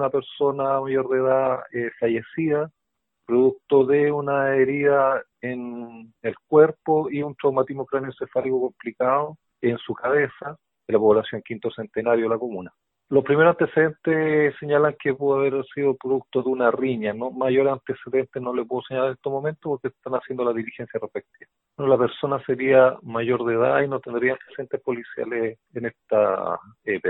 una persona mayor de edad eh, fallecida producto de una herida en el cuerpo y un traumatismo cráneoencefálico complicado en su cabeza de la población quinto centenario de la comuna. Los primeros antecedentes señalan que pudo haber sido producto de una riña, ¿no? Mayor antecedente no le puedo señalar en estos momentos porque están haciendo la diligencia respectiva. la persona sería mayor de edad y no tendría antecedentes policiales en esta eh,